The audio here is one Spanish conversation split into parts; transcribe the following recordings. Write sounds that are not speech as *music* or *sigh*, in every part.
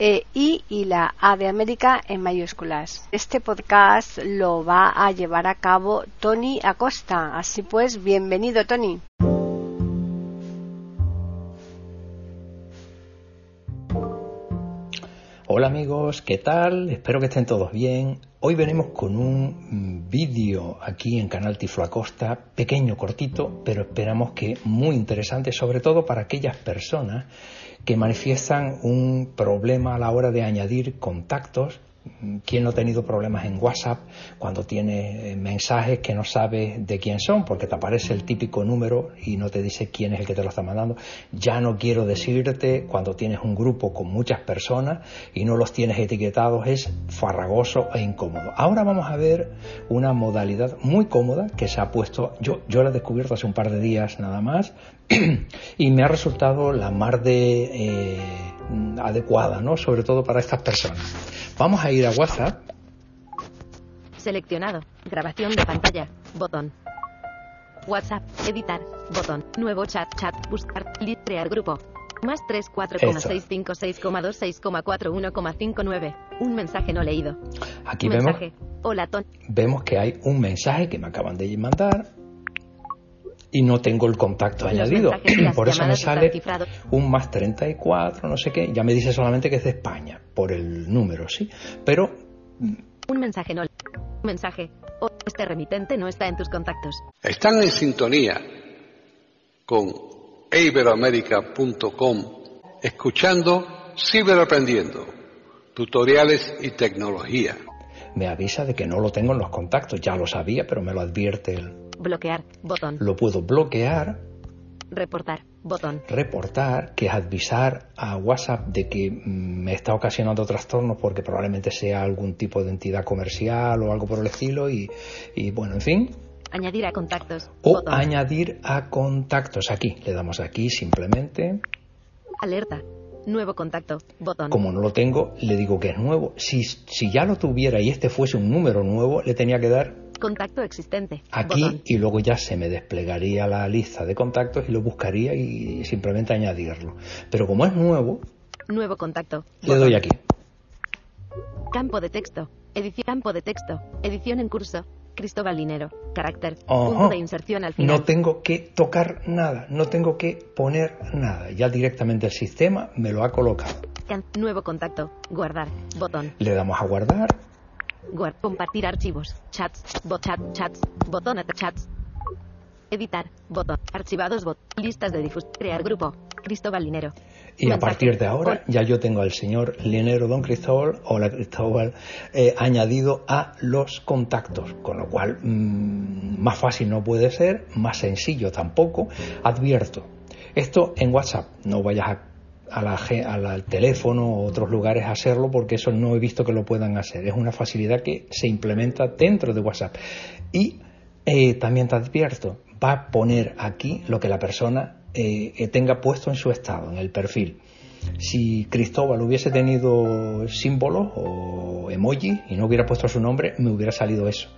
e I y la A de América en mayúsculas. Este podcast lo va a llevar a cabo Tony Acosta. Así pues, bienvenido Tony. Hola amigos, ¿qué tal? Espero que estén todos bien. Hoy venimos con un vídeo aquí en Canal Tiflo Acosta, pequeño, cortito, pero esperamos que muy interesante, sobre todo para aquellas personas que manifiestan un problema a la hora de añadir contactos. ¿Quién no ha tenido problemas en WhatsApp cuando tiene eh, mensajes que no sabe de quién son? Porque te aparece el típico número y no te dice quién es el que te lo está mandando. Ya no quiero decirte cuando tienes un grupo con muchas personas y no los tienes etiquetados, es farragoso e incómodo. Ahora vamos a ver una modalidad muy cómoda que se ha puesto, yo, yo la he descubierto hace un par de días nada más, *clears throat* y me ha resultado la más de eh, adecuada, ¿no? Sobre todo para estas personas. Vamos a ir a WhatsApp. Seleccionado. Grabación de pantalla. Botón. WhatsApp. Editar. Botón. Nuevo chat. Chat. Buscar. Crear grupo. Más 34,656,26,41,59. Un mensaje no leído. Aquí mensaje. vemos. Hola, Ton. Vemos que hay un mensaje que me acaban de mandar y no tengo el contacto Los añadido. Por eso me sale un más 34, no sé qué. Ya me dice solamente que es de España, por el número, ¿sí? Pero Un mensaje no. Mensaje. O este remitente no está en tus contactos. Están en sintonía con iberoamerica.com, escuchando Ciberaprendiendo, tutoriales y tecnología. me avisa de que no lo tengo en los contactos. Ya lo sabía, pero me lo advierte él. Bloquear. Botón. Lo puedo bloquear, Reportar. Botón. reportar, que es avisar a WhatsApp de que mm, me está ocasionando trastornos porque probablemente sea algún tipo de entidad comercial o algo por el estilo y, y bueno, en fin. Añadir a contactos. O Botón. añadir a contactos aquí. Le damos aquí simplemente. Alerta. Nuevo contacto. Botón. Como no lo tengo, le digo que es nuevo. Si, si ya lo tuviera y este fuese un número nuevo, le tenía que dar Contacto existente. aquí Botón. y luego ya se me desplegaría la lista de contactos y lo buscaría y simplemente añadirlo. Pero como es nuevo, Nuevo contacto. le doy aquí. Campo de texto. Edición. Campo de texto. Edición en curso. Cristóbal Linero. Carácter. Punto de inserción al final. No tengo que tocar nada, no tengo que poner nada. Ya directamente el sistema me lo ha colocado. Nuevo contacto. Guardar. Botón. Le damos a guardar. Guard. Compartir archivos. Chats. Bot chat. Chats. Botón at chats. Editar. Botón. Archivados. Bot. Listas de difusión. Crear grupo. Cristóbal Linero. Y a partir de ahora ya yo tengo al señor Linero Don Cristóbal o la Cristóbal eh, añadido a los contactos, con lo cual mm, más fácil no puede ser, más sencillo tampoco. Advierto, esto en WhatsApp, no vayas a, a la a al teléfono o otros lugares hacerlo porque eso no he visto que lo puedan hacer. Es una facilidad que se implementa dentro de WhatsApp. Y eh, también te advierto, va a poner aquí lo que la persona eh, eh, tenga puesto en su estado, en el perfil. Si Cristóbal hubiese tenido símbolos o emoji y no hubiera puesto su nombre, me hubiera salido eso.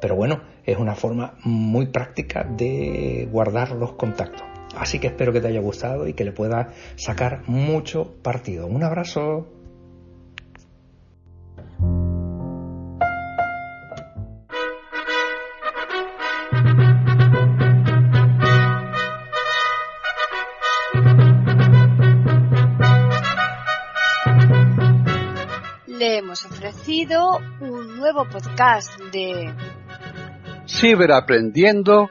Pero bueno, es una forma muy práctica de guardar los contactos. Así que espero que te haya gustado y que le puedas sacar mucho partido. Un abrazo. Le hemos ofrecido un nuevo podcast de Ciberaprendiendo,